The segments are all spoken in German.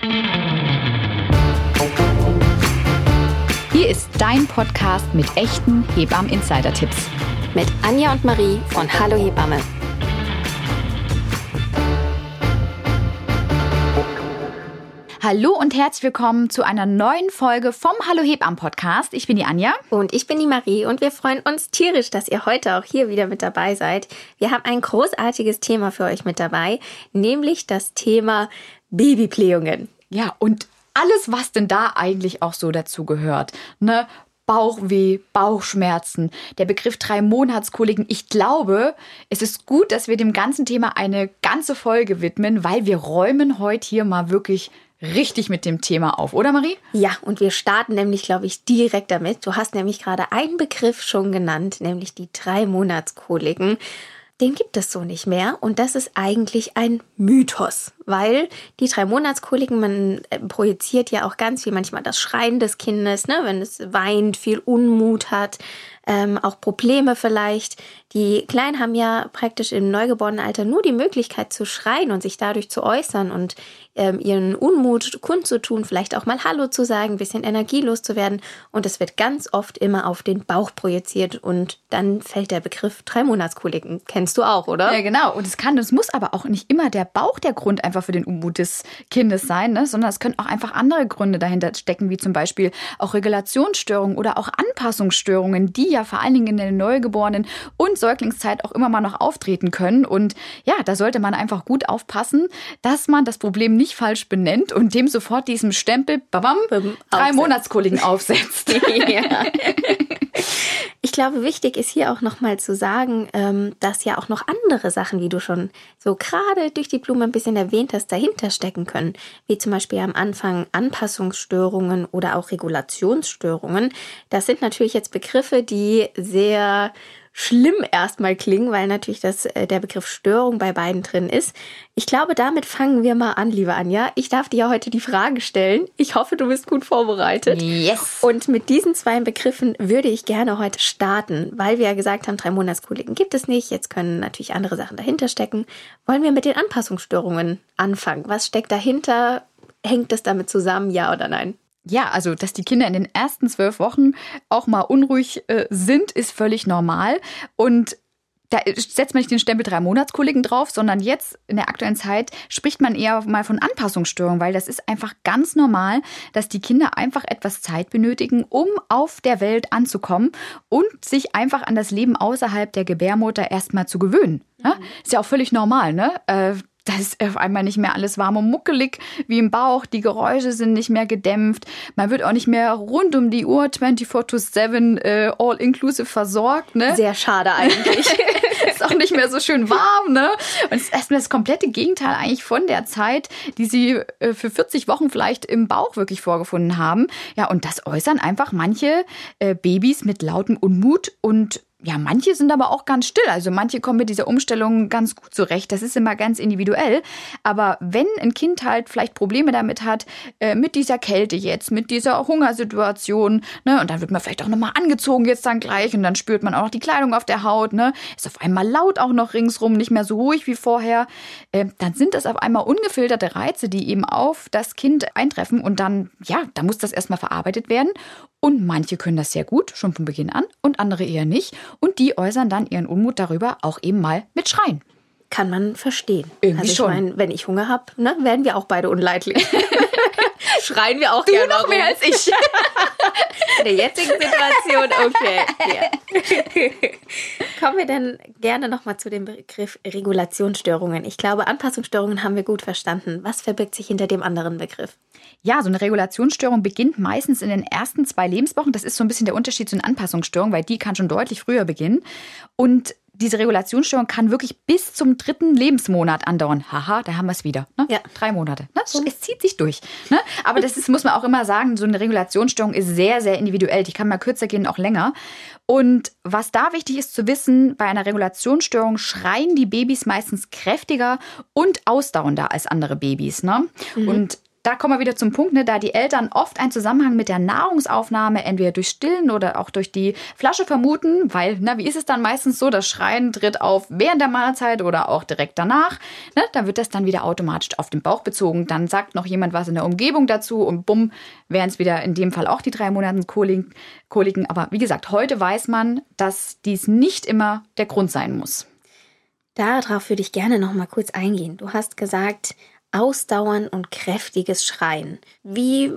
Hier ist dein Podcast mit echten Hebammen-Insider-Tipps. Mit Anja und Marie von Hallo Hebamme. Hallo und herzlich willkommen zu einer neuen Folge vom Hallo Hebammen Podcast. Ich bin die Anja. Und ich bin die Marie und wir freuen uns tierisch, dass ihr heute auch hier wieder mit dabei seid. Wir haben ein großartiges Thema für euch mit dabei, nämlich das Thema Babyplähungen. Ja, und alles, was denn da eigentlich auch so dazu gehört. Ne? Bauchweh, Bauchschmerzen, der Begriff drei Monatskoliken. Ich glaube, es ist gut, dass wir dem ganzen Thema eine ganze Folge widmen, weil wir räumen heute hier mal wirklich richtig mit dem Thema auf, oder Marie? Ja, und wir starten nämlich, glaube ich, direkt damit. Du hast nämlich gerade einen Begriff schon genannt, nämlich die drei Monatskoliken den gibt es so nicht mehr. Und das ist eigentlich ein Mythos, weil die drei Monatskoliken, man äh, projiziert ja auch ganz viel manchmal das Schreien des Kindes, ne, wenn es weint, viel Unmut hat, ähm, auch Probleme vielleicht. Die Kleinen haben ja praktisch im Neugeborenenalter nur die Möglichkeit zu schreien und sich dadurch zu äußern und ähm, ihren Unmut kundzutun, vielleicht auch mal Hallo zu sagen, ein bisschen energielos zu werden. Und es wird ganz oft immer auf den Bauch projiziert und dann fällt der Begriff drei Monatskoliken. Kennst du auch, oder? Ja, genau. Und es kann, es muss aber auch nicht immer der Bauch der Grund einfach für den Unmut des Kindes sein, ne? sondern es können auch einfach andere Gründe dahinter stecken, wie zum Beispiel auch Regulationsstörungen oder auch Anpassungsstörungen, die ja vor allen Dingen in der Neugeborenen und Säuglingszeit auch immer mal noch auftreten können. Und ja, da sollte man einfach gut aufpassen, dass man das Problem nicht falsch benennt und dem sofort diesen Stempel, babam, drei Monatskollegen aufsetzt. ja. Ich glaube, wichtig ist hier auch nochmal zu sagen, ähm, dass ja auch noch andere Sachen, wie du schon so gerade durch die Blume ein bisschen erwähnt hast, dahinter stecken können. Wie zum Beispiel am Anfang Anpassungsstörungen oder auch Regulationsstörungen. Das sind natürlich jetzt Begriffe, die sehr schlimm erstmal klingen, weil natürlich das, äh, der Begriff Störung bei beiden drin ist. Ich glaube, damit fangen wir mal an, liebe Anja. Ich darf dir ja heute die Frage stellen. Ich hoffe, du bist gut vorbereitet. Yes. Und mit diesen zwei Begriffen würde ich gerne heute starten, weil wir ja gesagt haben, drei Monatskollegen gibt es nicht. Jetzt können natürlich andere Sachen dahinter stecken. Wollen wir mit den Anpassungsstörungen anfangen? Was steckt dahinter? Hängt das damit zusammen, ja oder nein? Ja, also dass die Kinder in den ersten zwölf Wochen auch mal unruhig äh, sind, ist völlig normal. Und da setzt man nicht den Stempel drei Monatskollegen drauf, sondern jetzt in der aktuellen Zeit spricht man eher mal von Anpassungsstörungen, weil das ist einfach ganz normal, dass die Kinder einfach etwas Zeit benötigen, um auf der Welt anzukommen und sich einfach an das Leben außerhalb der Gebärmutter erstmal zu gewöhnen. Ja? Ist ja auch völlig normal, ne? Da ist auf einmal nicht mehr alles warm und muckelig wie im Bauch. Die Geräusche sind nicht mehr gedämpft. Man wird auch nicht mehr rund um die Uhr 24 to 7 äh, all-inclusive versorgt. Ne? Sehr schade eigentlich. ist auch nicht mehr so schön warm. Ne? Und es ist erstmal das komplette Gegenteil eigentlich von der Zeit, die sie äh, für 40 Wochen vielleicht im Bauch wirklich vorgefunden haben. Ja, und das äußern einfach manche äh, Babys mit lautem Unmut und ja, manche sind aber auch ganz still. Also manche kommen mit dieser Umstellung ganz gut zurecht. Das ist immer ganz individuell. Aber wenn ein Kind halt vielleicht Probleme damit hat, äh, mit dieser Kälte jetzt, mit dieser Hungersituation, ne, und dann wird man vielleicht auch nochmal angezogen jetzt dann gleich und dann spürt man auch noch die Kleidung auf der Haut, ne, ist auf einmal laut auch noch ringsrum, nicht mehr so ruhig wie vorher, äh, dann sind das auf einmal ungefilterte Reize, die eben auf das Kind eintreffen und dann, ja, da muss das erstmal verarbeitet werden. Und manche können das sehr gut, schon von Beginn an, und andere eher nicht. Und die äußern dann ihren Unmut darüber auch eben mal mit Schreien. Kann man verstehen. Irgendwie also ich schon. Mein, wenn ich Hunger habe, ne, werden wir auch beide unleidlich. Schreien wir auch du gerne noch rum. mehr als ich. In der jetzigen Situation, okay. Ja. Kommen wir dann gerne nochmal zu dem Begriff Regulationsstörungen. Ich glaube, Anpassungsstörungen haben wir gut verstanden. Was verbirgt sich hinter dem anderen Begriff? Ja, so eine Regulationsstörung beginnt meistens in den ersten zwei Lebenswochen. Das ist so ein bisschen der Unterschied zu einer Anpassungsstörung, weil die kann schon deutlich früher beginnen. Und diese Regulationsstörung kann wirklich bis zum dritten Lebensmonat andauern. Haha, da haben wir es wieder. Ne? Ja. Drei Monate. Ne? Es zieht sich durch. Ne? Aber das ist, muss man auch immer sagen, so eine Regulationsstörung ist sehr, sehr individuell. Die kann mal kürzer gehen, auch länger. Und was da wichtig ist zu wissen, bei einer Regulationsstörung schreien die Babys meistens kräftiger und ausdauernder als andere Babys. Ne? Mhm. Und da kommen wir wieder zum Punkt, ne, da die Eltern oft einen Zusammenhang mit der Nahrungsaufnahme entweder durch Stillen oder auch durch die Flasche vermuten, weil, na, wie ist es dann meistens so, das Schreien tritt auf während der Mahlzeit oder auch direkt danach, ne, da wird das dann wieder automatisch auf den Bauch bezogen, dann sagt noch jemand was in der Umgebung dazu und bumm, wären es wieder in dem Fall auch die drei Monate Koliken. Aber wie gesagt, heute weiß man, dass dies nicht immer der Grund sein muss. Darauf würde ich gerne noch mal kurz eingehen. Du hast gesagt, ausdauern und kräftiges Schreien. Wie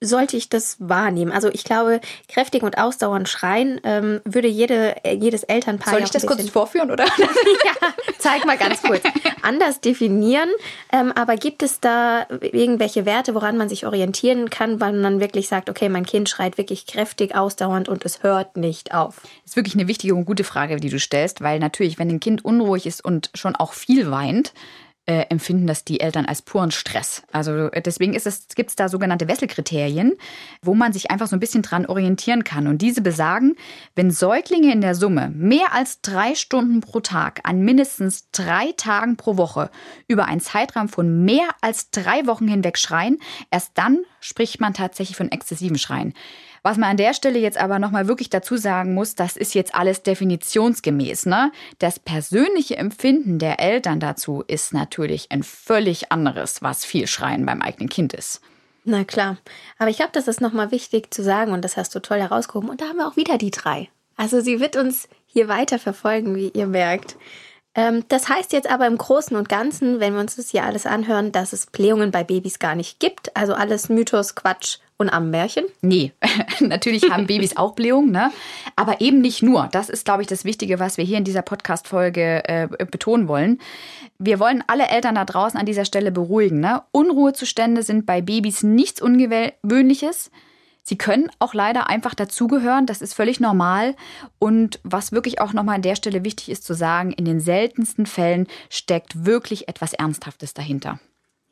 sollte ich das wahrnehmen? Also ich glaube, kräftig und ausdauernd schreien ähm, würde jede, jedes Elternpaar. Soll ich das kurz vorführen, oder? ja, zeig mal ganz kurz. Anders definieren. Ähm, aber gibt es da irgendwelche Werte, woran man sich orientieren kann, weil man wirklich sagt, okay, mein Kind schreit wirklich kräftig, ausdauernd und es hört nicht auf? Das ist wirklich eine wichtige und gute Frage, die du stellst, weil natürlich, wenn ein Kind unruhig ist und schon auch viel weint, äh, empfinden das die Eltern als puren Stress. Also äh, deswegen gibt es da sogenannte Wesselkriterien, wo man sich einfach so ein bisschen dran orientieren kann. Und diese besagen, wenn Säuglinge in der Summe mehr als drei Stunden pro Tag an mindestens drei Tagen pro Woche über einen Zeitraum von mehr als drei Wochen hinweg schreien, erst dann spricht man tatsächlich von exzessivem Schreien. Was man an der Stelle jetzt aber nochmal wirklich dazu sagen muss, das ist jetzt alles definitionsgemäß. Ne? Das persönliche Empfinden der Eltern dazu ist natürlich ein völlig anderes, was viel Schreien beim eigenen Kind ist. Na klar. Aber ich glaube, das ist nochmal wichtig zu sagen und das hast du toll herausgehoben. Und da haben wir auch wieder die drei. Also sie wird uns hier weiter verfolgen, wie ihr merkt. Ähm, das heißt jetzt aber im Großen und Ganzen, wenn wir uns das hier alles anhören, dass es Blähungen bei Babys gar nicht gibt. Also alles Mythos, Quatsch und Ammenmärchen? Nee, natürlich haben Babys auch Blähungen, ne? aber eben nicht nur. Das ist, glaube ich, das Wichtige, was wir hier in dieser Podcast-Folge äh, betonen wollen. Wir wollen alle Eltern da draußen an dieser Stelle beruhigen. Ne? Unruhezustände sind bei Babys nichts Ungewöhnliches. Sie können auch leider einfach dazugehören, das ist völlig normal. Und was wirklich auch nochmal an der Stelle wichtig ist zu sagen, in den seltensten Fällen steckt wirklich etwas Ernsthaftes dahinter.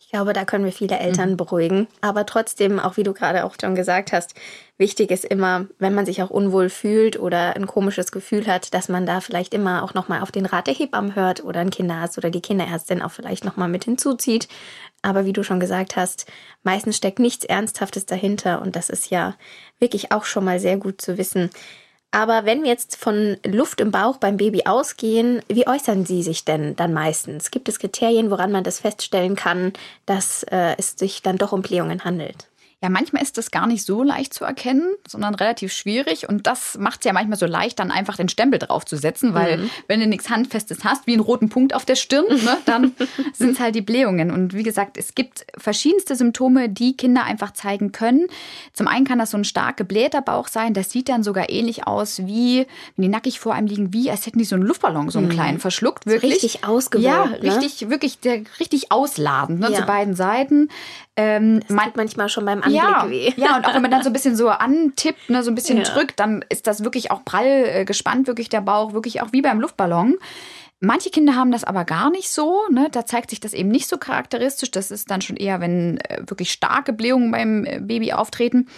Ich glaube, da können wir viele Eltern mhm. beruhigen. Aber trotzdem, auch wie du gerade auch schon gesagt hast, wichtig ist immer, wenn man sich auch unwohl fühlt oder ein komisches Gefühl hat, dass man da vielleicht immer auch nochmal auf den Rat der Hebammen hört oder ein Kinderarzt oder die Kinderärztin auch vielleicht nochmal mit hinzuzieht. Aber wie du schon gesagt hast, meistens steckt nichts Ernsthaftes dahinter und das ist ja wirklich auch schon mal sehr gut zu wissen. Aber wenn wir jetzt von Luft im Bauch beim Baby ausgehen, wie äußern sie sich denn dann meistens? Gibt es Kriterien, woran man das feststellen kann, dass äh, es sich dann doch um Blähungen handelt? Ja, manchmal ist das gar nicht so leicht zu erkennen, sondern relativ schwierig. Und das macht es ja manchmal so leicht, dann einfach den Stempel draufzusetzen, weil mhm. wenn du nichts Handfestes hast, wie einen roten Punkt auf der Stirn, ne, dann sind es halt die Blähungen. Und wie gesagt, es gibt verschiedenste Symptome, die Kinder einfach zeigen können. Zum einen kann das so ein stark geblähter Bauch sein. Das sieht dann sogar ähnlich aus, wie, wenn die nackig vor einem liegen, wie als hätten die so einen Luftballon, so einen mhm. kleinen, verschluckt. Wirklich. Richtig ausgewölbt. Ja, ne? richtig, wirklich, der, richtig ausladend, ne, ja. zu beiden Seiten. Ähm, man, manchmal schon beim Anblick ja, weh. Ja, und auch wenn man dann so ein bisschen so antippt, ne, so ein bisschen ja. drückt, dann ist das wirklich auch prall äh, gespannt, wirklich der Bauch, wirklich auch wie beim Luftballon. Manche Kinder haben das aber gar nicht so. Ne? Da zeigt sich das eben nicht so charakteristisch. Das ist dann schon eher, wenn äh, wirklich starke Blähungen beim äh, Baby auftreten.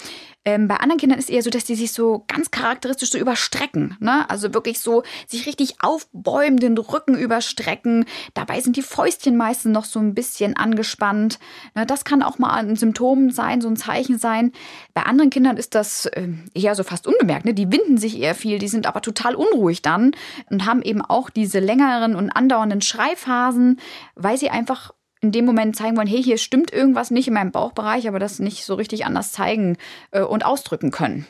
Ähm, bei anderen Kindern ist es eher so, dass die sich so ganz charakteristisch so überstrecken. Ne? Also wirklich so sich richtig aufbäumen, den Rücken überstrecken. Dabei sind die Fäustchen meistens noch so ein bisschen angespannt. Ne? Das kann auch mal ein Symptom sein, so ein Zeichen sein. Bei anderen Kindern ist das äh, eher so fast unbemerkt. Ne? Die winden sich eher viel, die sind aber total unruhig dann und haben eben auch diese längeren und andauernden Schreiphasen, weil sie einfach in dem Moment zeigen wollen, hey, hier stimmt irgendwas nicht in meinem Bauchbereich, aber das nicht so richtig anders zeigen äh, und ausdrücken können.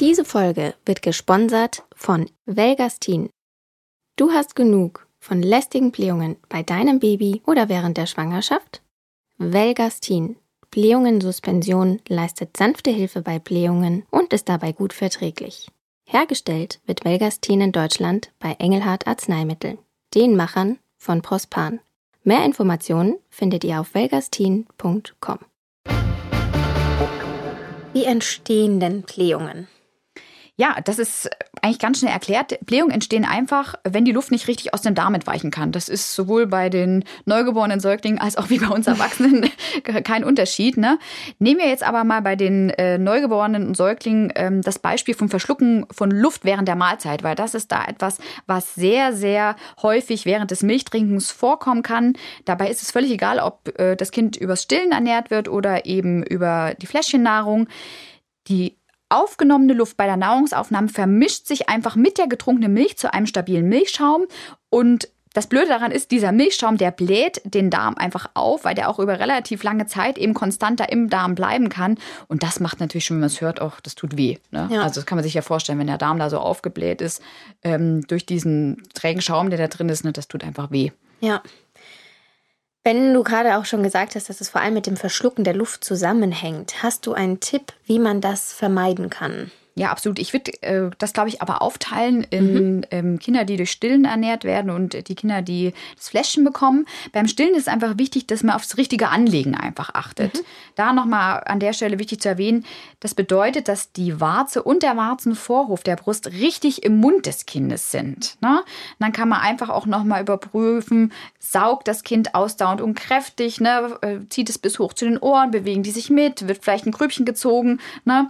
Diese Folge wird gesponsert von Velgastin. Du hast genug von lästigen Blähungen bei deinem Baby oder während der Schwangerschaft? Velgastin. Blähungen-Suspension leistet sanfte Hilfe bei Blähungen und ist dabei gut verträglich. Hergestellt wird Velgastin in Deutschland bei Engelhardt Arzneimittel, den Machern von Prospan. Mehr Informationen findet ihr auf velgastin.com. Wie entstehen denn Blähungen? Ja, das ist eigentlich ganz schnell erklärt. Blähungen entstehen einfach, wenn die Luft nicht richtig aus dem Darm entweichen kann. Das ist sowohl bei den neugeborenen Säuglingen als auch wie bei uns Erwachsenen kein Unterschied. Ne? Nehmen wir jetzt aber mal bei den äh, Neugeborenen und Säuglingen ähm, das Beispiel vom Verschlucken von Luft während der Mahlzeit, weil das ist da etwas, was sehr, sehr häufig während des Milchtrinkens vorkommen kann. Dabei ist es völlig egal, ob äh, das Kind übers Stillen ernährt wird oder eben über die Fläschchennahrung. Die aufgenommene Luft bei der Nahrungsaufnahme vermischt sich einfach mit der getrunkenen Milch zu einem stabilen Milchschaum und das Blöde daran ist, dieser Milchschaum, der bläht den Darm einfach auf, weil der auch über relativ lange Zeit eben konstanter im Darm bleiben kann. Und das macht natürlich schon, wenn man es hört, auch, das tut weh. Ne? Ja. Also das kann man sich ja vorstellen, wenn der Darm da so aufgebläht ist, ähm, durch diesen trägen Schaum, der da drin ist, ne, das tut einfach weh. Ja. Wenn du gerade auch schon gesagt hast, dass es vor allem mit dem Verschlucken der Luft zusammenhängt, hast du einen Tipp, wie man das vermeiden kann? Ja, absolut. Ich würde äh, das, glaube ich, aber aufteilen in mhm. ähm, Kinder, die durch Stillen ernährt werden und die Kinder, die das Fläschchen bekommen. Beim Stillen ist es einfach wichtig, dass man aufs richtige Anlegen einfach achtet. Mhm. Da nochmal an der Stelle wichtig zu erwähnen, das bedeutet, dass die Warze und der Warzenvorhof der Brust richtig im Mund des Kindes sind. Ne? Dann kann man einfach auch nochmal überprüfen, saugt das Kind ausdauernd und kräftig, ne? Äh, zieht es bis hoch zu den Ohren, bewegen die sich mit, wird vielleicht ein Grübchen gezogen. Ne?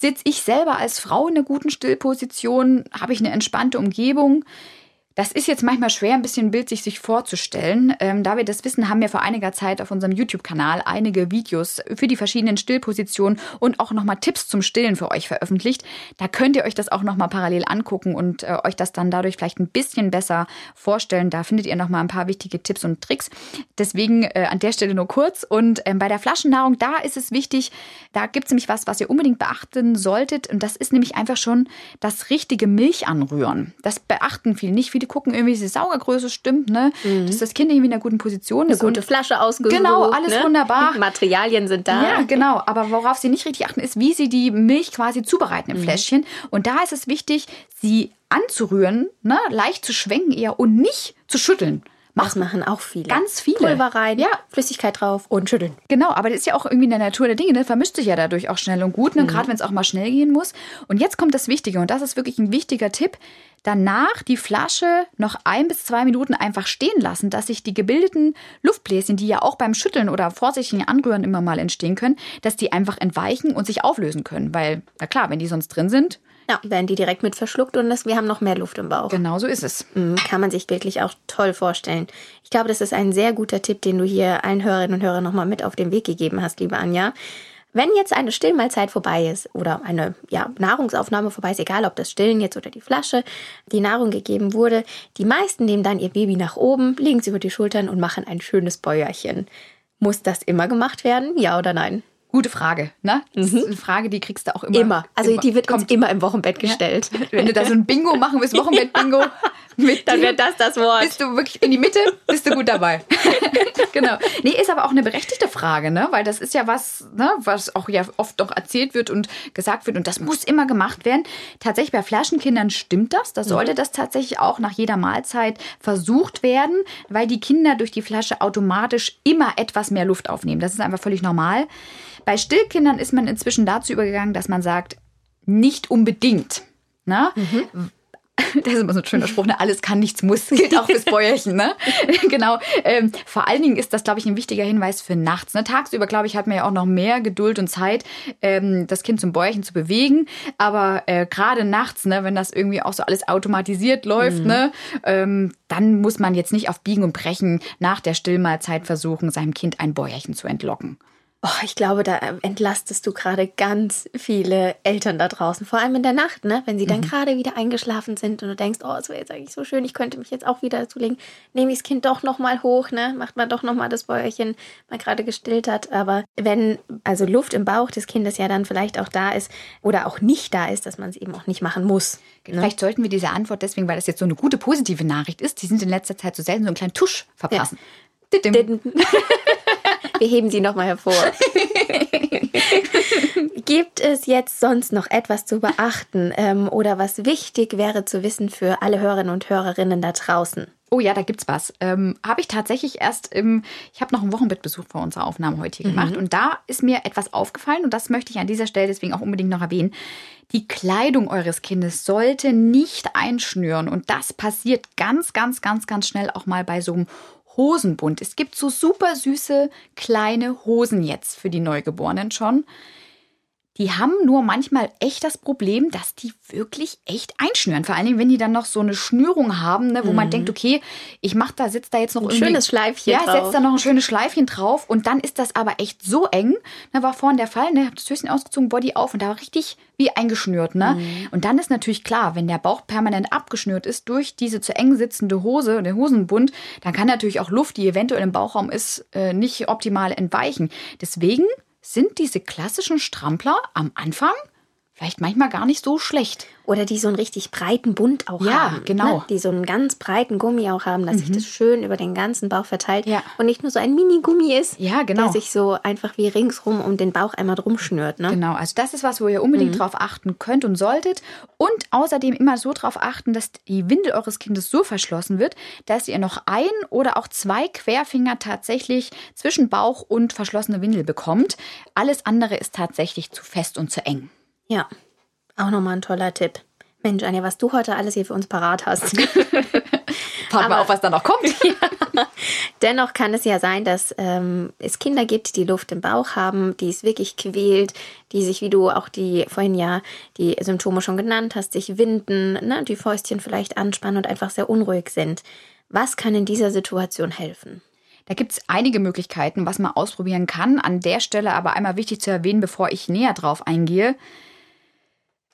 Sitze ich selber als Frau in einer guten Stillposition? Habe ich eine entspannte Umgebung? Das ist jetzt manchmal schwer, ein bisschen bildlich sich vorzustellen. Ähm, da wir das wissen, haben wir vor einiger Zeit auf unserem YouTube-Kanal einige Videos für die verschiedenen Stillpositionen und auch nochmal Tipps zum Stillen für euch veröffentlicht. Da könnt ihr euch das auch nochmal parallel angucken und äh, euch das dann dadurch vielleicht ein bisschen besser vorstellen. Da findet ihr nochmal ein paar wichtige Tipps und Tricks. Deswegen äh, an der Stelle nur kurz. Und ähm, bei der Flaschennahrung, da ist es wichtig, da gibt es nämlich was, was ihr unbedingt beachten solltet. Und das ist nämlich einfach schon das richtige Milch anrühren. Das beachten viele nicht. Viele gucken irgendwie, dass die Saugergröße stimmt, ne? Mhm. dass das Kind irgendwie in einer guten Position ist. Eine gute Flasche ausgesucht. Genau, alles ne? wunderbar. Materialien sind da. Ja, genau. Aber worauf sie nicht richtig achten, ist, wie sie die Milch quasi zubereiten im mhm. Fläschchen. Und da ist es wichtig, sie anzurühren, ne? leicht zu schwenken eher und nicht zu schütteln. Das machen auch viele. Ganz viele. Pulver rein, ja. Flüssigkeit drauf und schütteln. Genau, aber das ist ja auch irgendwie in der Natur der Dinge, ne? vermischt sich ja dadurch auch schnell und gut, ne? Mhm. gerade wenn es auch mal schnell gehen muss. Und jetzt kommt das Wichtige und das ist wirklich ein wichtiger Tipp. Danach die Flasche noch ein bis zwei Minuten einfach stehen lassen, dass sich die gebildeten Luftbläschen, die ja auch beim Schütteln oder vorsichtigen Anrühren immer mal entstehen können, dass die einfach entweichen und sich auflösen können. Weil, na klar, wenn die sonst drin sind, ja, werden die direkt mit verschluckt und das, wir haben noch mehr Luft im Bauch. Genau so ist es. Mhm, kann man sich wirklich auch toll vorstellen. Ich glaube, das ist ein sehr guter Tipp, den du hier allen Hörerinnen und Hörern nochmal mit auf den Weg gegeben hast, liebe Anja. Wenn jetzt eine Stillmahlzeit vorbei ist oder eine ja, Nahrungsaufnahme vorbei ist, egal ob das Stillen jetzt oder die Flasche, die Nahrung gegeben wurde, die meisten nehmen dann ihr Baby nach oben, legen es über die Schultern und machen ein schönes Bäuerchen. Muss das immer gemacht werden? Ja oder nein? Gute Frage, ne? Das ist mhm. eine Frage, die kriegst du auch immer. Immer. Also immer. die wird uns immer im Wochenbett gestellt. Ja. Wenn du da so ein Bingo machen willst, Wochenbett-Bingo, dann wäre das das Wort. Bist du wirklich in die Mitte, bist du gut dabei. genau. Nee, ist aber auch eine berechtigte Frage, ne? Weil das ist ja was, ne, was auch ja oft doch erzählt wird und gesagt wird und das muss immer gemacht werden. Tatsächlich bei Flaschenkindern stimmt das. Da sollte mhm. das tatsächlich auch nach jeder Mahlzeit versucht werden, weil die Kinder durch die Flasche automatisch immer etwas mehr Luft aufnehmen. Das ist einfach völlig normal. Bei Stillkindern ist man inzwischen dazu übergegangen, dass man sagt, nicht unbedingt. Ne? Mhm. Das ist immer so ein schöner Spruch, ne? alles kann, nichts muss, gilt auch fürs Bäuerchen. Ne? genau. Ähm, vor allen Dingen ist das, glaube ich, ein wichtiger Hinweis für nachts. Ne? Tagsüber, glaube ich, hat man ja auch noch mehr Geduld und Zeit, ähm, das Kind zum Bäuerchen zu bewegen. Aber äh, gerade nachts, ne, wenn das irgendwie auch so alles automatisiert läuft, mhm. ne, ähm, dann muss man jetzt nicht auf Biegen und Brechen nach der Stillmahlzeit versuchen, seinem Kind ein Bäuerchen zu entlocken. Oh, ich glaube, da entlastest du gerade ganz viele Eltern da draußen, vor allem in der Nacht, ne? Wenn sie dann mhm. gerade wieder eingeschlafen sind und du denkst, oh, es wäre jetzt eigentlich so schön, ich könnte mich jetzt auch wieder dazu legen, nehme ich das Kind doch nochmal hoch, ne? Macht man doch nochmal das Bäuerchen, man gerade gestillt hat. Aber wenn also Luft im Bauch des Kindes ja dann vielleicht auch da ist oder auch nicht da ist, dass man es eben auch nicht machen muss. Ne? Vielleicht sollten wir diese Antwort deswegen, weil das jetzt so eine gute positive Nachricht ist, die sind in letzter Zeit so selten, so einen kleinen Tusch verpassen. Ja. Wir heben sie nochmal hervor. Gibt es jetzt sonst noch etwas zu beachten ähm, oder was wichtig wäre zu wissen für alle Hörerinnen und Hörerinnen da draußen? Oh ja, da gibt's was. Ähm, habe ich tatsächlich erst im, ich habe noch einen Wochenbettbesuch vor unserer Aufnahme heute hier mhm. gemacht und da ist mir etwas aufgefallen und das möchte ich an dieser Stelle deswegen auch unbedingt noch erwähnen. Die Kleidung eures Kindes sollte nicht einschnüren und das passiert ganz, ganz, ganz, ganz schnell auch mal bei so einem Hosenbund. Es gibt so super süße kleine Hosen jetzt für die Neugeborenen schon. Die haben nur manchmal echt das Problem, dass die wirklich echt einschnüren. Vor allen Dingen, wenn die dann noch so eine Schnürung haben, ne, wo mhm. man denkt, okay, ich mach da, sitzt da jetzt noch ein schönes Schleifchen ja, drauf. Ja, setzt da noch ein schönes Schleifchen drauf und dann ist das aber echt so eng. Da war vorhin der Fall, ne, hab das Höschen ausgezogen, Body auf und da war richtig wie eingeschnürt, ne? Mhm. Und dann ist natürlich klar, wenn der Bauch permanent abgeschnürt ist durch diese zu eng sitzende Hose, der Hosenbund, dann kann natürlich auch Luft, die eventuell im Bauchraum ist, äh, nicht optimal entweichen. Deswegen sind diese klassischen Strampler am Anfang vielleicht manchmal gar nicht so schlecht. Oder die so einen richtig breiten Bund auch ja, haben. Ja, genau. Ne? Die so einen ganz breiten Gummi auch haben, dass mhm. sich das schön über den ganzen Bauch verteilt. Ja. Und nicht nur so ein Mini-Gummi ist, ja, genau. der sich so einfach wie ringsrum um den Bauch einmal drum schnürt. Ne? Genau, also das ist was, wo ihr unbedingt mhm. drauf achten könnt und solltet. Und außerdem immer so drauf achten, dass die Windel eures Kindes so verschlossen wird, dass ihr noch ein oder auch zwei Querfinger tatsächlich zwischen Bauch und verschlossene Windel bekommt. Alles andere ist tatsächlich zu fest und zu eng. Ja, auch nochmal ein toller Tipp. Mensch, Anja, was du heute alles hier für uns parat hast. Warten wir auf, was da noch kommt. ja. Dennoch kann es ja sein, dass ähm, es Kinder gibt, die Luft im Bauch haben, die es wirklich quält, die sich, wie du auch die vorhin ja die Symptome schon genannt hast, sich winden, ne, die Fäustchen vielleicht anspannen und einfach sehr unruhig sind. Was kann in dieser Situation helfen? Da gibt es einige Möglichkeiten, was man ausprobieren kann. An der Stelle aber einmal wichtig zu erwähnen, bevor ich näher drauf eingehe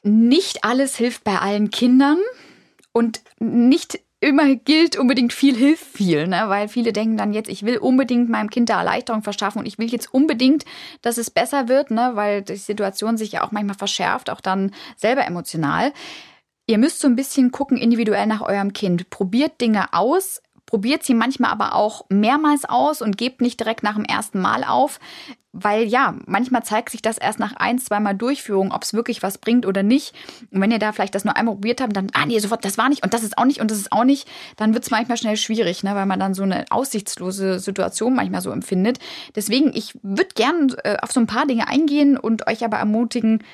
nicht alles hilft bei allen Kindern und nicht immer gilt unbedingt viel hilft viel, ne? weil viele denken dann jetzt, ich will unbedingt meinem Kind da Erleichterung verschaffen und ich will jetzt unbedingt, dass es besser wird, ne? weil die Situation sich ja auch manchmal verschärft, auch dann selber emotional. Ihr müsst so ein bisschen gucken individuell nach eurem Kind. Probiert Dinge aus, probiert sie manchmal aber auch mehrmals aus und gebt nicht direkt nach dem ersten Mal auf. Weil ja, manchmal zeigt sich das erst nach ein, zweimal Durchführung, ob es wirklich was bringt oder nicht. Und wenn ihr da vielleicht das nur einmal probiert habt, dann, ah nee, sofort, das war nicht und das ist auch nicht und das ist auch nicht, dann wird es manchmal schnell schwierig, ne, weil man dann so eine aussichtslose Situation manchmal so empfindet. Deswegen, ich würde gern äh, auf so ein paar Dinge eingehen und euch aber ermutigen,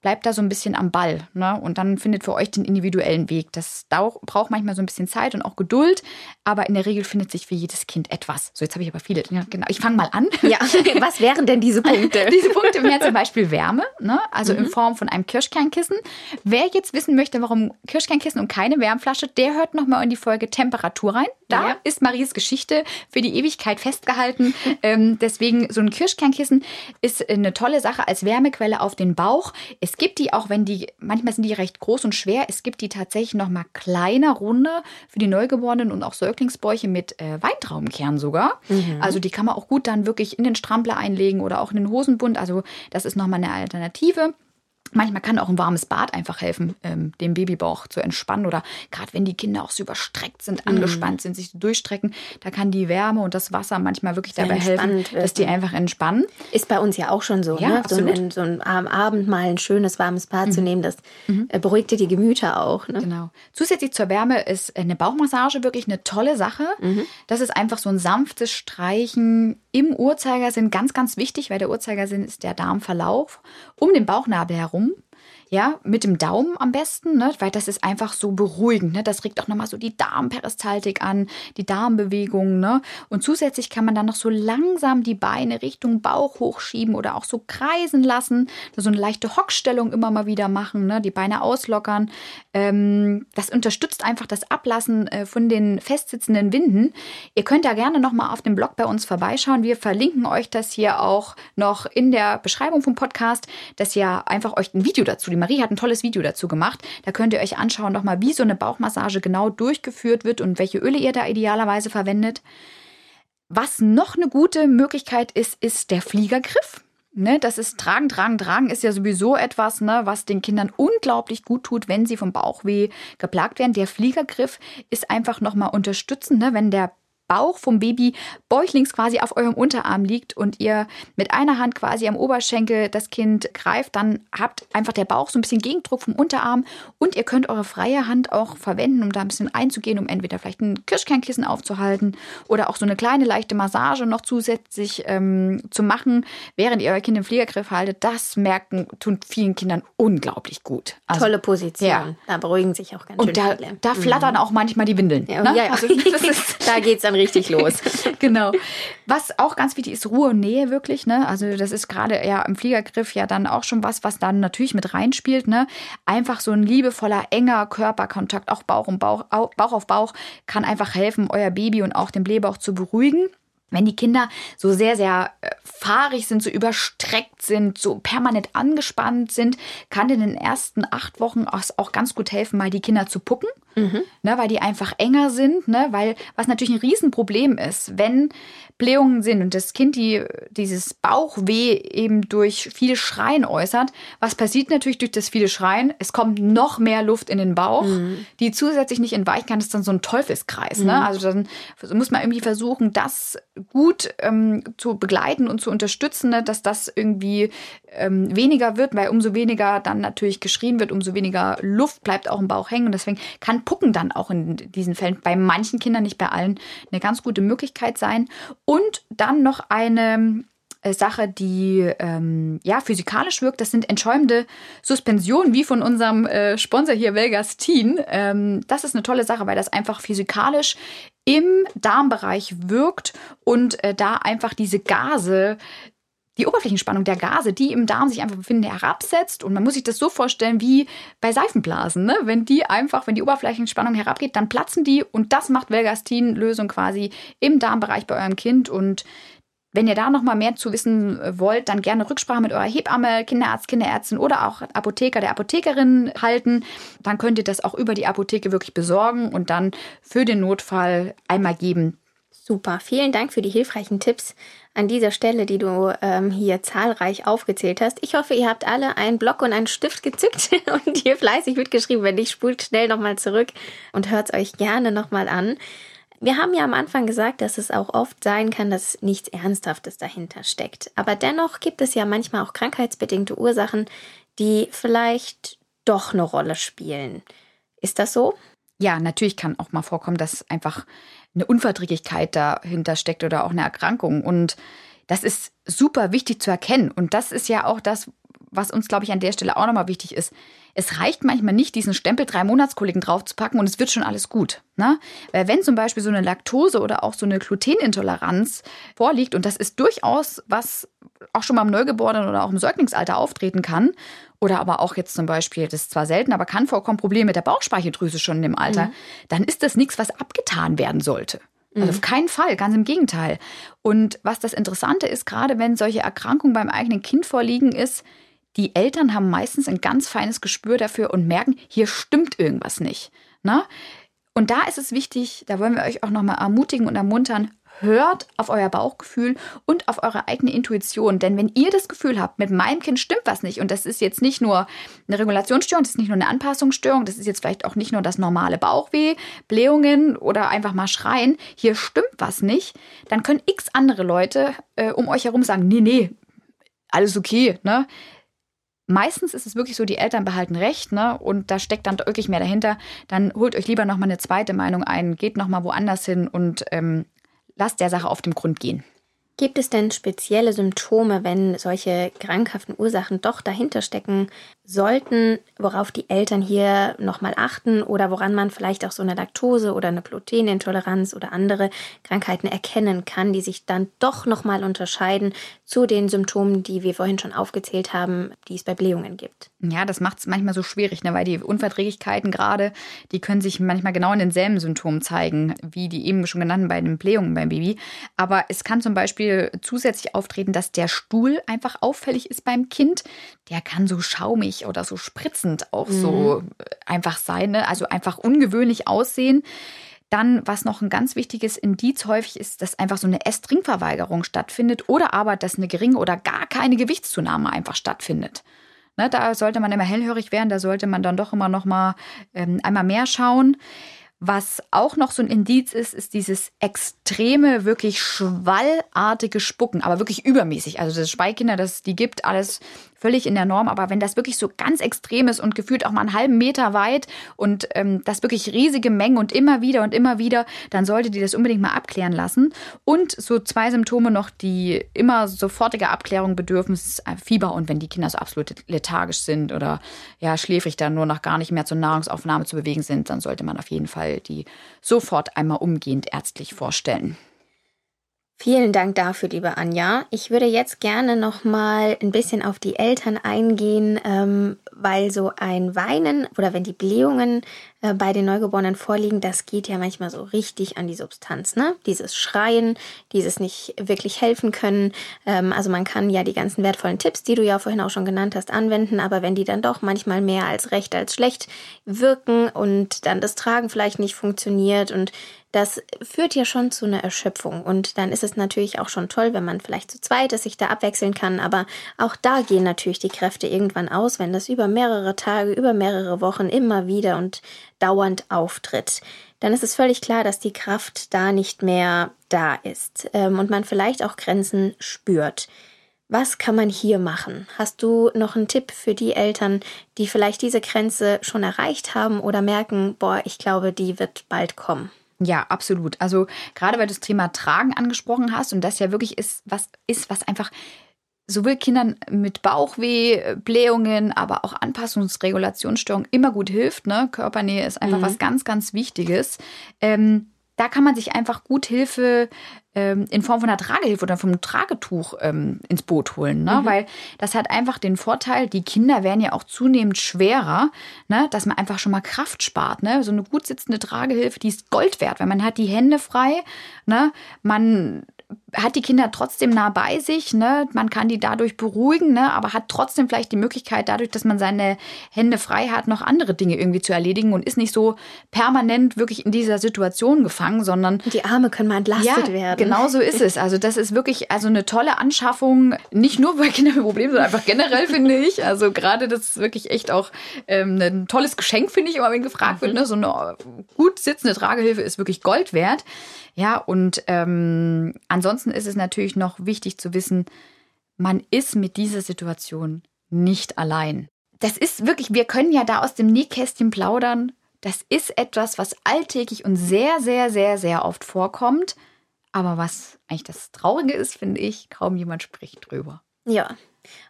bleibt da so ein bisschen am Ball. Ne? Und dann findet für euch den individuellen Weg. Das braucht manchmal so ein bisschen Zeit und auch Geduld, aber in der Regel findet sich für jedes Kind etwas. So, jetzt habe ich aber viele. Ja, genau. Ich fange mal an. Ja, was wären denn diese Punkte? diese Punkte wären zum Beispiel Wärme, ne? also mhm. in Form von einem Kirschkernkissen. Wer jetzt wissen möchte, warum Kirschkernkissen und keine Wärmflasche, der hört nochmal in die Folge Temperatur rein. Da ja. ist Maries Geschichte für die Ewigkeit festgehalten. ähm, deswegen, so ein Kirschkernkissen ist eine tolle Sache als Wärmequelle auf den Bauch. Es gibt die auch, wenn die, manchmal sind die recht groß und schwer, es gibt die tatsächlich noch mal kleiner, runde für die Neugeborenen und auch Säuglingsbäuche mit äh, Weintraubenkern sogar. Mhm. Also die kann man auch gut dann wirklich in den Strampler einlegen oder auch in den Hosenbund. Also das ist noch mal eine Alternative. Manchmal kann auch ein warmes Bad einfach helfen, ähm, den Babybauch zu entspannen. Oder gerade wenn die Kinder auch so überstreckt sind, mhm. angespannt sind, sich durchstrecken, da kann die Wärme und das Wasser manchmal wirklich Sehr dabei helfen, dass die einfach entspannen. Ist bei uns ja auch schon so, ja, ne? so, ein, so ein am Abend mal ein schönes warmes Bad mhm. zu nehmen, das mhm. Äh, beruhigt dir die Gemüter auch. Ne? Genau. Zusätzlich zur Wärme ist eine Bauchmassage wirklich eine tolle Sache. Mhm. Das ist einfach so ein sanftes Streichen im Uhrzeigersinn, ganz, ganz wichtig, weil der Uhrzeigersinn ist der Darmverlauf um den Bauchnabel herum ja, mit dem Daumen am besten, ne? weil das ist einfach so beruhigend. Ne? Das regt auch nochmal so die Darmperistaltik an, die Darmbewegungen. Ne? Und zusätzlich kann man dann noch so langsam die Beine Richtung Bauch hochschieben oder auch so kreisen lassen. So eine leichte Hockstellung immer mal wieder machen, ne? die Beine auslockern. Ähm, das unterstützt einfach das Ablassen äh, von den festsitzenden Winden. Ihr könnt da gerne nochmal auf dem Blog bei uns vorbeischauen. Wir verlinken euch das hier auch noch in der Beschreibung vom Podcast, dass ihr einfach euch ein Video dazu Marie hat ein tolles Video dazu gemacht. Da könnt ihr euch anschauen, nochmal, wie so eine Bauchmassage genau durchgeführt wird und welche Öle ihr da idealerweise verwendet. Was noch eine gute Möglichkeit ist, ist der Fliegergriff. Ne, das ist Tragen, Tragen, Tragen ist ja sowieso etwas, ne, was den Kindern unglaublich gut tut, wenn sie vom Bauchweh geplagt werden. Der Fliegergriff ist einfach nochmal unterstützend, ne, wenn der Bauch vom Baby bäuchlings quasi auf eurem Unterarm liegt und ihr mit einer Hand quasi am Oberschenkel das Kind greift, dann habt einfach der Bauch so ein bisschen Gegendruck vom Unterarm und ihr könnt eure freie Hand auch verwenden, um da ein bisschen einzugehen, um entweder vielleicht ein Kirschkernkissen aufzuhalten oder auch so eine kleine leichte Massage noch zusätzlich ähm, zu machen, während ihr euer Kind im Fliegergriff haltet. Das merken tut vielen Kindern unglaublich gut. Also, Tolle Position. Ja. Da beruhigen sich auch ganz und schön da, viele. Da flattern mhm. auch manchmal die Windeln. Ja, ne? ja. Also, da geht es dann richtig los. genau. Was auch ganz wichtig ist, Ruhe und Nähe wirklich. Ne? Also das ist gerade ja im Fliegergriff ja dann auch schon was, was dann natürlich mit reinspielt. Ne? Einfach so ein liebevoller, enger Körperkontakt, auch Bauch und Bauch, Bauch auf Bauch, kann einfach helfen, euer Baby und auch den Blähbauch zu beruhigen. Wenn die Kinder so sehr, sehr äh, fahrig sind, so überstreckt sind, so permanent angespannt sind, kann in den ersten acht Wochen auch ganz gut helfen, mal die Kinder zu pucken Mhm. Ne, weil die einfach enger sind, ne, weil was natürlich ein Riesenproblem ist, wenn Blähungen sind und das Kind die, dieses Bauchweh eben durch viel Schreien äußert, was passiert natürlich durch das viele Schreien? Es kommt noch mehr Luft in den Bauch, mhm. die zusätzlich nicht entweichen kann. Das ist dann so ein Teufelskreis. Ne? Mhm. Ne? Also dann muss man irgendwie versuchen, das gut ähm, zu begleiten und zu unterstützen, ne? dass das irgendwie ähm, weniger wird, weil umso weniger dann natürlich geschrien wird, umso weniger Luft bleibt auch im Bauch hängen. Und deswegen kann Pucken dann auch in diesen Fällen bei manchen Kindern, nicht bei allen, eine ganz gute Möglichkeit sein. Und dann noch eine äh, Sache, die ähm, ja physikalisch wirkt. Das sind entschäumende Suspensionen, wie von unserem äh, Sponsor hier Velgastin. Ähm, das ist eine tolle Sache, weil das einfach physikalisch im Darmbereich wirkt und äh, da einfach diese Gase die Oberflächenspannung der Gase, die im Darm sich einfach befinden, herabsetzt. Und man muss sich das so vorstellen wie bei Seifenblasen. Ne? Wenn die einfach, wenn die Oberflächenspannung herabgeht, dann platzen die und das macht Velgastin-Lösung quasi im Darmbereich bei eurem Kind. Und wenn ihr da noch mal mehr zu wissen wollt, dann gerne Rücksprache mit eurer Hebamme, Kinderarzt, Kinderärztin oder auch Apotheker, der Apothekerin halten. Dann könnt ihr das auch über die Apotheke wirklich besorgen und dann für den Notfall einmal geben. Super, vielen Dank für die hilfreichen Tipps an dieser Stelle, die du ähm, hier zahlreich aufgezählt hast. Ich hoffe, ihr habt alle einen Block und einen Stift gezückt und hier fleißig mitgeschrieben. Wenn nicht, spult schnell nochmal zurück und hört es euch gerne nochmal an. Wir haben ja am Anfang gesagt, dass es auch oft sein kann, dass nichts Ernsthaftes dahinter steckt. Aber dennoch gibt es ja manchmal auch krankheitsbedingte Ursachen, die vielleicht doch eine Rolle spielen. Ist das so? Ja, natürlich kann auch mal vorkommen, dass einfach eine Unverträglichkeit dahinter steckt oder auch eine Erkrankung. Und das ist super wichtig zu erkennen. Und das ist ja auch das, was uns, glaube ich, an der Stelle auch nochmal wichtig ist. Es reicht manchmal nicht, diesen Stempel drei Monatskollegen draufzupacken und es wird schon alles gut. Ne? Weil wenn zum Beispiel so eine Laktose oder auch so eine Glutenintoleranz vorliegt, und das ist durchaus was auch schon beim Neugeborenen oder auch im Säuglingsalter auftreten kann, oder aber auch jetzt zum Beispiel, das ist zwar selten, aber kann vorkommen, Probleme mit der Bauchspeicheldrüse schon im Alter, mhm. dann ist das nichts, was abgetan werden sollte. Also mhm. auf keinen Fall, ganz im Gegenteil. Und was das Interessante ist, gerade wenn solche Erkrankungen beim eigenen Kind vorliegen, ist, die Eltern haben meistens ein ganz feines Gespür dafür und merken, hier stimmt irgendwas nicht. Ne? Und da ist es wichtig, da wollen wir euch auch nochmal ermutigen und ermuntern, hört auf euer Bauchgefühl und auf eure eigene Intuition. Denn wenn ihr das Gefühl habt, mit meinem Kind stimmt was nicht, und das ist jetzt nicht nur eine Regulationsstörung, das ist nicht nur eine Anpassungsstörung, das ist jetzt vielleicht auch nicht nur das normale Bauchweh, Blähungen oder einfach mal schreien, hier stimmt was nicht, dann können x andere Leute äh, um euch herum sagen, nee, nee, alles okay, ne? Meistens ist es wirklich so, die Eltern behalten recht, ne? Und da steckt dann wirklich mehr dahinter. Dann holt euch lieber nochmal eine zweite Meinung ein, geht nochmal woanders hin und ähm, lasst der Sache auf den Grund gehen. Gibt es denn spezielle Symptome, wenn solche krankhaften Ursachen doch dahinter stecken sollten, worauf die Eltern hier nochmal achten oder woran man vielleicht auch so eine Laktose oder eine Glutenintoleranz oder andere Krankheiten erkennen kann, die sich dann doch nochmal unterscheiden zu den Symptomen, die wir vorhin schon aufgezählt haben, die es bei Blähungen gibt? Ja, das macht es manchmal so schwierig, ne? weil die Unverträglichkeiten gerade, die können sich manchmal genau in denselben Symptomen zeigen, wie die eben schon genannten bei den Blähungen beim Baby. Aber es kann zum Beispiel zusätzlich auftreten, dass der Stuhl einfach auffällig ist beim Kind. Der kann so schaumig oder so spritzend auch mhm. so einfach sein, ne? also einfach ungewöhnlich aussehen. Dann, was noch ein ganz wichtiges Indiz häufig ist, dass einfach so eine Esstrinkverweigerung stattfindet oder aber, dass eine geringe oder gar keine Gewichtszunahme einfach stattfindet. Ne, da sollte man immer hellhörig werden, da sollte man dann doch immer noch mal ähm, einmal mehr schauen. Was auch noch so ein Indiz ist, ist dieses extreme, wirklich schwallartige Spucken, aber wirklich übermäßig. Also das Speikinder, das die gibt, alles völlig in der Norm. Aber wenn das wirklich so ganz extrem ist und gefühlt auch mal einen halben Meter weit und ähm, das wirklich riesige Mengen und immer wieder und immer wieder, dann solltet ihr das unbedingt mal abklären lassen. Und so zwei Symptome noch, die immer sofortige Abklärung bedürfen, ist Fieber und wenn die Kinder so absolut lethargisch sind oder ja schläfrig dann nur noch gar nicht mehr zur Nahrungsaufnahme zu bewegen sind, dann sollte man auf jeden Fall die sofort einmal umgehend ärztlich vorstellen. Vielen Dank dafür, liebe Anja. Ich würde jetzt gerne noch mal ein bisschen auf die Eltern eingehen, ähm, weil so ein Weinen oder wenn die Blähungen äh, bei den Neugeborenen vorliegen, das geht ja manchmal so richtig an die Substanz, ne? Dieses Schreien, dieses nicht wirklich helfen können. Ähm, also man kann ja die ganzen wertvollen Tipps, die du ja vorhin auch schon genannt hast, anwenden, aber wenn die dann doch manchmal mehr als recht als schlecht wirken und dann das Tragen vielleicht nicht funktioniert und das führt ja schon zu einer Erschöpfung. Und dann ist es natürlich auch schon toll, wenn man vielleicht zu zweit ist, sich da abwechseln kann. Aber auch da gehen natürlich die Kräfte irgendwann aus, wenn das über mehrere Tage, über mehrere Wochen immer wieder und dauernd auftritt. Dann ist es völlig klar, dass die Kraft da nicht mehr da ist ähm, und man vielleicht auch Grenzen spürt. Was kann man hier machen? Hast du noch einen Tipp für die Eltern, die vielleicht diese Grenze schon erreicht haben oder merken, boah, ich glaube, die wird bald kommen? Ja, absolut. Also gerade weil du das Thema Tragen angesprochen hast und das ja wirklich ist, was ist, was einfach sowohl Kindern mit Bauchweh, Blähungen, aber auch Anpassungsregulationsstörungen immer gut hilft. Ne? Körpernähe ist einfach mhm. was ganz, ganz Wichtiges. Ähm, da kann man sich einfach gut Hilfe ähm, in Form von einer Tragehilfe oder vom Tragetuch ähm, ins Boot holen. Ne? Mhm. Weil das hat einfach den Vorteil, die Kinder werden ja auch zunehmend schwerer, ne? dass man einfach schon mal Kraft spart. Ne? So eine gut sitzende Tragehilfe, die ist Gold wert, weil man hat die Hände frei. Ne? Man hat die Kinder trotzdem nah bei sich, ne? Man kann die dadurch beruhigen, ne? Aber hat trotzdem vielleicht die Möglichkeit, dadurch, dass man seine Hände frei hat, noch andere Dinge irgendwie zu erledigen und ist nicht so permanent wirklich in dieser Situation gefangen, sondern die Arme können mal entlastet ja, werden. Genau so ist es. Also das ist wirklich also eine tolle Anschaffung, nicht nur bei Kindern mit Problemen, sondern einfach generell finde ich. Also gerade das ist wirklich echt auch ähm, ein tolles Geschenk finde ich, immer wenn gefragt wird. Ne? So eine gut sitzende Tragehilfe ist wirklich Gold wert. Ja, und ähm, ansonsten ist es natürlich noch wichtig zu wissen, man ist mit dieser Situation nicht allein. Das ist wirklich, wir können ja da aus dem Nähkästchen plaudern. Das ist etwas, was alltäglich und sehr, sehr, sehr, sehr oft vorkommt. Aber was eigentlich das Traurige ist, finde ich, kaum jemand spricht drüber. Ja,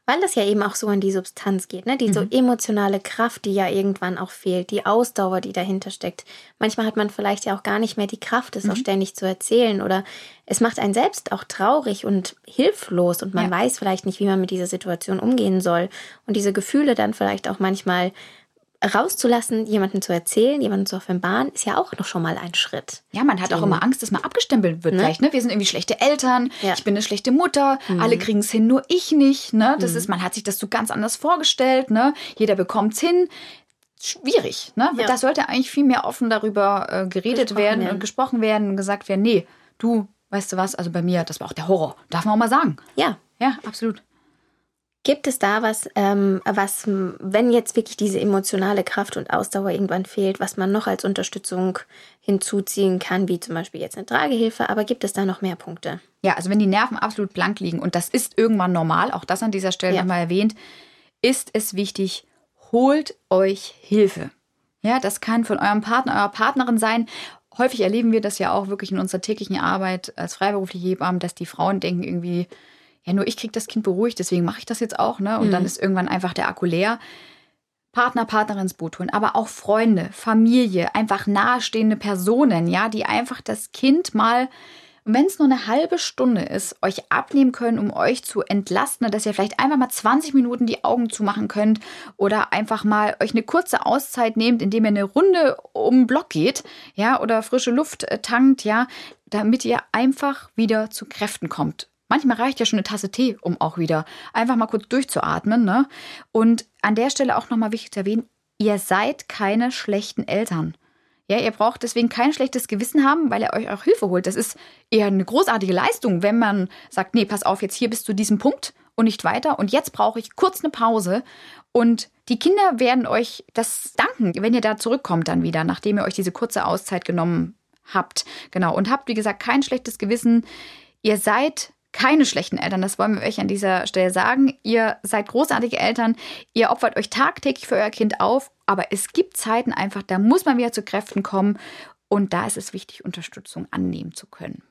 weil das ja eben auch so an die Substanz geht, ne? Die mhm. so emotionale Kraft, die ja irgendwann auch fehlt, die Ausdauer, die dahinter steckt. Manchmal hat man vielleicht ja auch gar nicht mehr die Kraft, es mhm. auch ständig zu erzählen oder es macht einen selbst auch traurig und hilflos und man ja. weiß vielleicht nicht, wie man mit dieser Situation umgehen soll und diese Gefühle dann vielleicht auch manchmal rauszulassen, jemanden zu erzählen, jemanden zu offenbaren, ist ja auch noch schon mal ein Schritt. Ja, man hat auch immer Angst, dass man abgestempelt wird. Ne? Vielleicht, ne? Wir sind irgendwie schlechte Eltern, ja. ich bin eine schlechte Mutter, mhm. alle kriegen es hin, nur ich nicht. Ne? Das mhm. ist, man hat sich das so ganz anders vorgestellt. Ne? Jeder bekommt es hin. Schwierig. Ne? Ja. Da sollte eigentlich viel mehr offen darüber äh, geredet werden, werden und gesprochen werden und gesagt werden, nee, du, weißt du was, also bei mir, das war auch der Horror. Darf man auch mal sagen. Ja. Ja, absolut. Gibt es da was, ähm, was, wenn jetzt wirklich diese emotionale Kraft und Ausdauer irgendwann fehlt, was man noch als Unterstützung hinzuziehen kann, wie zum Beispiel jetzt eine Tragehilfe, aber gibt es da noch mehr Punkte? Ja, also wenn die Nerven absolut blank liegen und das ist irgendwann normal, auch das an dieser Stelle ja. nochmal erwähnt, ist es wichtig, holt euch Hilfe. Ja, das kann von eurem Partner, eurer Partnerin sein. Häufig erleben wir das ja auch wirklich in unserer täglichen Arbeit als freiberufliche Hebammen, dass die Frauen denken irgendwie, ja, nur ich kriege das Kind beruhigt, deswegen mache ich das jetzt auch, ne? Und mhm. dann ist irgendwann einfach der Akku leer. Partner, Partnerin ins Boot holen, aber auch Freunde, Familie, einfach nahestehende Personen, ja, die einfach das Kind mal, wenn es nur eine halbe Stunde ist, euch abnehmen können, um euch zu entlasten, dass ihr vielleicht einfach mal 20 Minuten die Augen zumachen könnt oder einfach mal euch eine kurze Auszeit nehmt, indem ihr eine Runde um den Block geht, ja, oder frische Luft äh, tankt, ja, damit ihr einfach wieder zu Kräften kommt. Manchmal reicht ja schon eine Tasse Tee, um auch wieder einfach mal kurz durchzuatmen. Ne? Und an der Stelle auch nochmal wichtig zu erwähnen, ihr seid keine schlechten Eltern. Ja, ihr braucht deswegen kein schlechtes Gewissen haben, weil ihr euch auch Hilfe holt. Das ist eher eine großartige Leistung, wenn man sagt, nee, pass auf, jetzt hier bis zu diesem Punkt und nicht weiter. Und jetzt brauche ich kurz eine Pause. Und die Kinder werden euch das danken, wenn ihr da zurückkommt dann wieder, nachdem ihr euch diese kurze Auszeit genommen habt. Genau. Und habt, wie gesagt, kein schlechtes Gewissen. Ihr seid keine schlechten Eltern, das wollen wir euch an dieser Stelle sagen. Ihr seid großartige Eltern, ihr opfert euch tagtäglich für euer Kind auf, aber es gibt Zeiten einfach, da muss man wieder zu Kräften kommen und da ist es wichtig, Unterstützung annehmen zu können.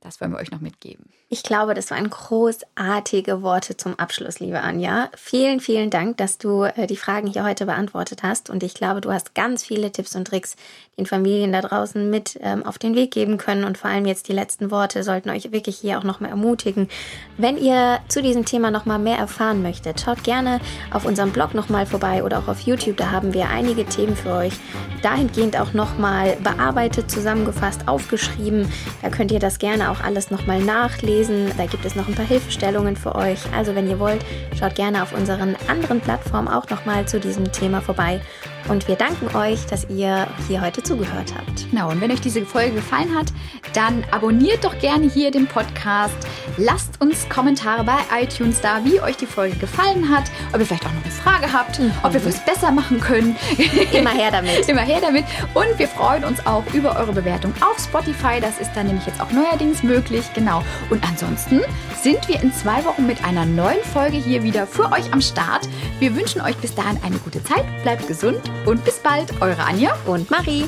Das wollen wir euch noch mitgeben. Ich glaube, das waren großartige Worte zum Abschluss, liebe Anja. Vielen, vielen Dank, dass du äh, die Fragen hier heute beantwortet hast. Und ich glaube, du hast ganz viele Tipps und Tricks den Familien da draußen mit ähm, auf den Weg geben können. Und vor allem jetzt die letzten Worte sollten euch wirklich hier auch nochmal ermutigen. Wenn ihr zu diesem Thema nochmal mehr erfahren möchtet, schaut gerne auf unserem Blog nochmal vorbei oder auch auf YouTube. Da haben wir einige Themen für euch dahingehend auch nochmal bearbeitet, zusammengefasst, aufgeschrieben. Da könnt ihr das auch alles nochmal nachlesen. Da gibt es noch ein paar Hilfestellungen für euch. Also wenn ihr wollt, schaut gerne auf unseren anderen Plattformen auch nochmal zu diesem Thema vorbei. Und wir danken euch, dass ihr hier heute zugehört habt. Genau, und wenn euch diese Folge gefallen hat, dann abonniert doch gerne hier den Podcast. Lasst uns Kommentare bei iTunes da, wie euch die Folge gefallen hat, ob ihr vielleicht auch noch eine Frage habt, mhm. ob wir was besser machen können. Immer her damit. Immer her damit. Und wir freuen uns auch über eure Bewertung auf Spotify. Das ist dann nämlich jetzt auch neuerdings möglich. Genau. Und ansonsten sind wir in zwei Wochen mit einer neuen Folge hier wieder für euch am Start. Wir wünschen euch bis dahin eine gute Zeit. Bleibt gesund und bis bald, eure Anja und Marie.